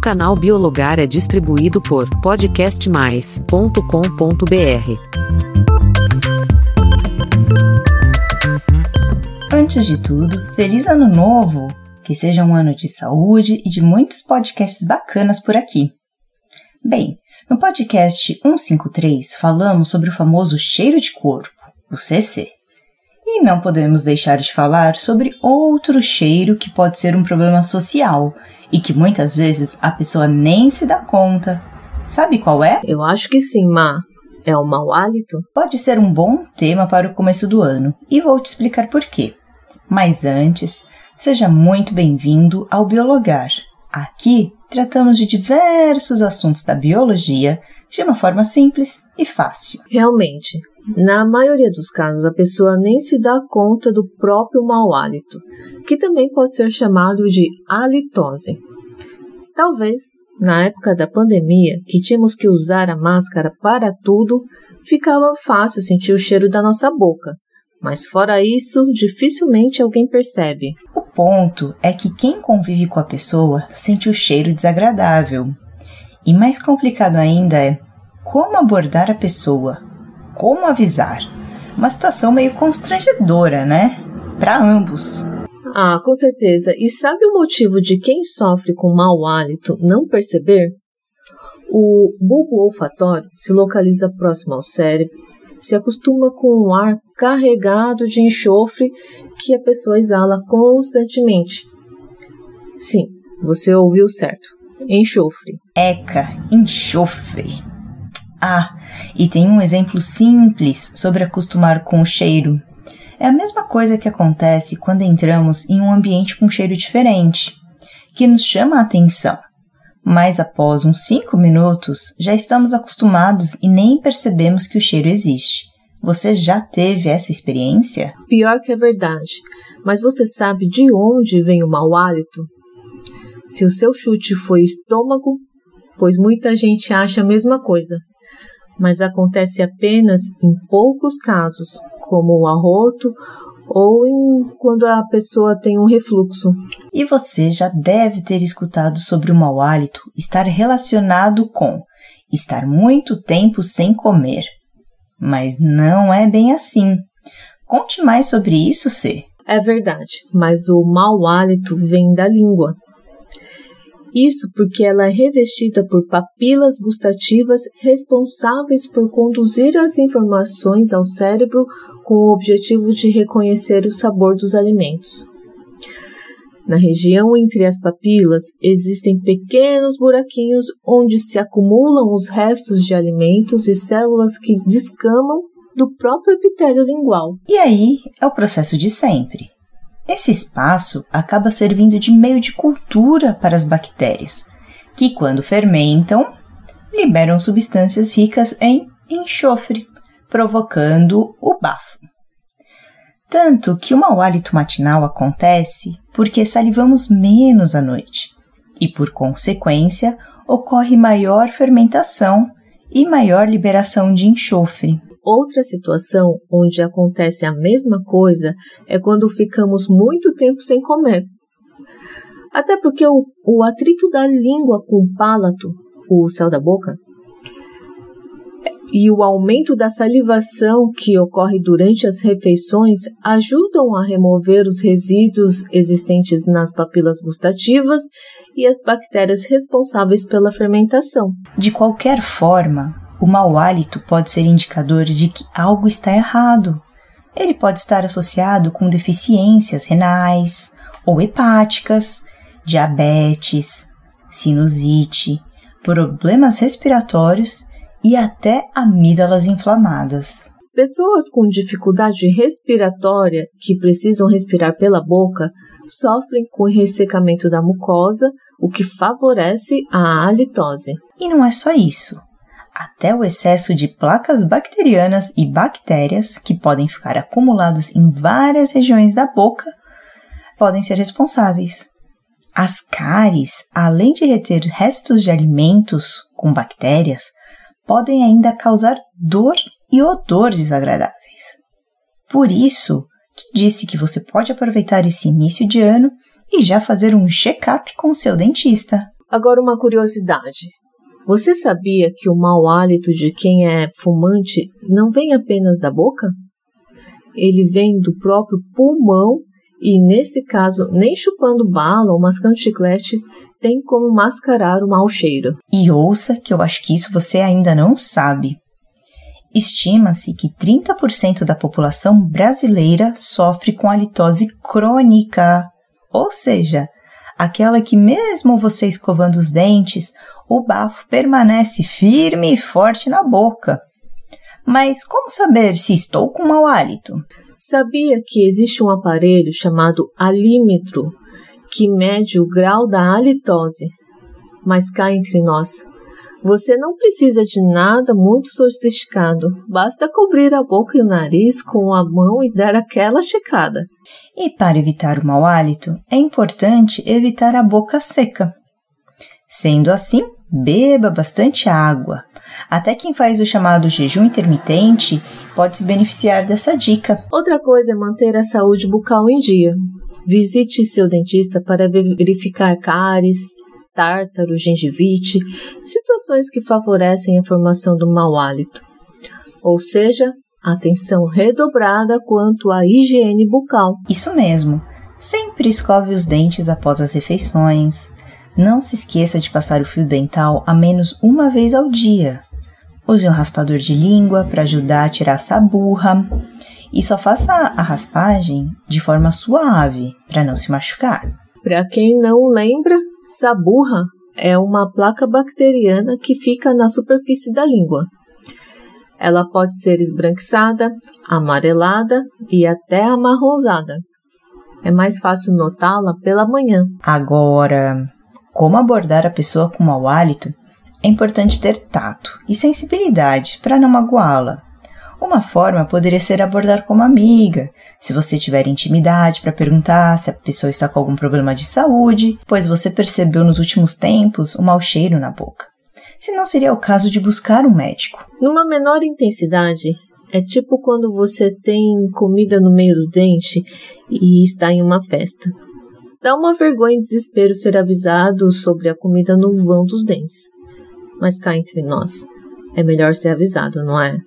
canal Biologar é distribuído por podcastmais.com.br. Antes de tudo, feliz ano novo! Que seja um ano de saúde e de muitos podcasts bacanas por aqui. Bem, no podcast 153 falamos sobre o famoso cheiro de corpo, o CC. E não podemos deixar de falar sobre outro cheiro que pode ser um problema social e que muitas vezes a pessoa nem se dá conta. Sabe qual é? Eu acho que sim, Ma. É o mau hálito? Pode ser um bom tema para o começo do ano e vou te explicar por quê. Mas antes, seja muito bem-vindo ao Biologar. Aqui tratamos de diversos assuntos da biologia de uma forma simples e fácil. Realmente, na maioria dos casos, a pessoa nem se dá conta do próprio mau hálito, que também pode ser chamado de halitose. Talvez, na época da pandemia, que tínhamos que usar a máscara para tudo, ficava fácil sentir o cheiro da nossa boca, mas fora isso, dificilmente alguém percebe. O ponto é que quem convive com a pessoa sente o cheiro desagradável. E mais complicado ainda é como abordar a pessoa como avisar. Uma situação meio constrangedora, né? Para ambos. Ah, com certeza. E sabe o motivo de quem sofre com mau hálito não perceber? O bulbo olfatório se localiza próximo ao cérebro, se acostuma com o ar carregado de enxofre que a pessoa exala constantemente. Sim, você ouviu certo. Enxofre. Eca, enxofre. Ah, e tem um exemplo simples sobre acostumar com o cheiro. É a mesma coisa que acontece quando entramos em um ambiente com cheiro diferente, que nos chama a atenção. Mas após uns 5 minutos, já estamos acostumados e nem percebemos que o cheiro existe. Você já teve essa experiência? Pior que é verdade. Mas você sabe de onde vem o mau hálito? Se o seu chute foi estômago, pois muita gente acha a mesma coisa mas acontece apenas em poucos casos, como o arroto ou em, quando a pessoa tem um refluxo. E você já deve ter escutado sobre o mau hálito estar relacionado com estar muito tempo sem comer. Mas não é bem assim. Conte mais sobre isso, C. É verdade, mas o mau hálito vem da língua. Isso porque ela é revestida por papilas gustativas responsáveis por conduzir as informações ao cérebro com o objetivo de reconhecer o sabor dos alimentos. Na região entre as papilas existem pequenos buraquinhos onde se acumulam os restos de alimentos e células que descamam do próprio epitélio lingual. E aí é o processo de sempre. Esse espaço acaba servindo de meio de cultura para as bactérias, que, quando fermentam, liberam substâncias ricas em enxofre, provocando o bafo. Tanto que o mau hálito matinal acontece porque salivamos menos à noite e, por consequência, ocorre maior fermentação e maior liberação de enxofre. Outra situação onde acontece a mesma coisa é quando ficamos muito tempo sem comer. Até porque o, o atrito da língua com o palato, o céu da boca, e o aumento da salivação que ocorre durante as refeições ajudam a remover os resíduos existentes nas papilas gustativas e as bactérias responsáveis pela fermentação. De qualquer forma, o mau hálito pode ser indicador de que algo está errado. Ele pode estar associado com deficiências renais ou hepáticas, diabetes, sinusite, problemas respiratórios e até amígdalas inflamadas. Pessoas com dificuldade respiratória que precisam respirar pela boca sofrem com ressecamento da mucosa, o que favorece a halitose. E não é só isso até o excesso de placas bacterianas e bactérias que podem ficar acumulados em várias regiões da boca podem ser responsáveis. As cáries, além de reter restos de alimentos com bactérias, podem ainda causar dor e odor desagradáveis. Por isso, que disse que você pode aproveitar esse início de ano e já fazer um check-up com seu dentista. Agora, uma curiosidade. Você sabia que o mau hálito de quem é fumante não vem apenas da boca? Ele vem do próprio pulmão e, nesse caso, nem chupando bala ou mascando chiclete tem como mascarar o mau cheiro. E ouça que eu acho que isso você ainda não sabe. Estima-se que 30% da população brasileira sofre com halitose crônica, ou seja, aquela que, mesmo você escovando os dentes, o bafo permanece firme e forte na boca. Mas como saber se estou com mau hálito? Sabia que existe um aparelho chamado alímetro que mede o grau da halitose? Mas cá entre nós, você não precisa de nada muito sofisticado, basta cobrir a boca e o nariz com a mão e dar aquela checada. E para evitar o mau hálito, é importante evitar a boca seca. Sendo assim, beba bastante água. Até quem faz o chamado jejum intermitente pode se beneficiar dessa dica. Outra coisa é manter a saúde bucal em dia. Visite seu dentista para verificar cáries, tártaro, gengivite, situações que favorecem a formação do mau hálito. Ou seja, atenção redobrada quanto à higiene bucal. Isso mesmo. Sempre escove os dentes após as refeições. Não se esqueça de passar o fio dental a menos uma vez ao dia. Use um raspador de língua para ajudar a tirar essa burra. E só faça a raspagem de forma suave para não se machucar. Para quem não lembra, Saburra é uma placa bacteriana que fica na superfície da língua. Ela pode ser esbranquiçada, amarelada e até amarronzada. É mais fácil notá-la pela manhã. Agora, como abordar a pessoa com mau hálito? É importante ter tato e sensibilidade para não magoá-la. Uma forma poderia ser abordar como amiga, se você tiver intimidade para perguntar se a pessoa está com algum problema de saúde, pois você percebeu nos últimos tempos um mau cheiro na boca. Se não seria o caso de buscar um médico. Numa menor intensidade, é tipo quando você tem comida no meio do dente e está em uma festa. Dá uma vergonha e desespero ser avisado sobre a comida no vão dos dentes. Mas cá entre nós, é melhor ser avisado, não é?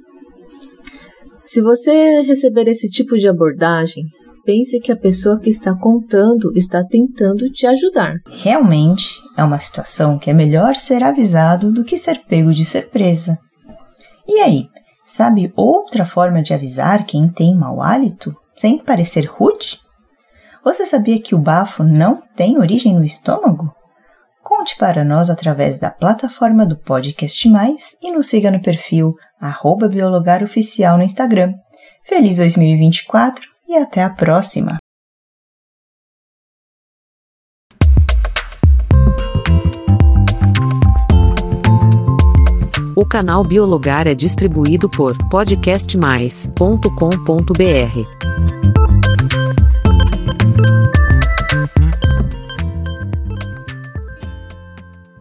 Se você receber esse tipo de abordagem, pense que a pessoa que está contando está tentando te ajudar. Realmente é uma situação que é melhor ser avisado do que ser pego de surpresa. E aí, sabe outra forma de avisar quem tem mau hálito sem parecer rude? Você sabia que o bafo não tem origem no estômago? Conte para nós através da plataforma do Podcast Mais e nos siga no perfil biologaroficial no Instagram. Feliz 2024 e até a próxima! O canal Biologar é distribuído por podcastmais.com.br.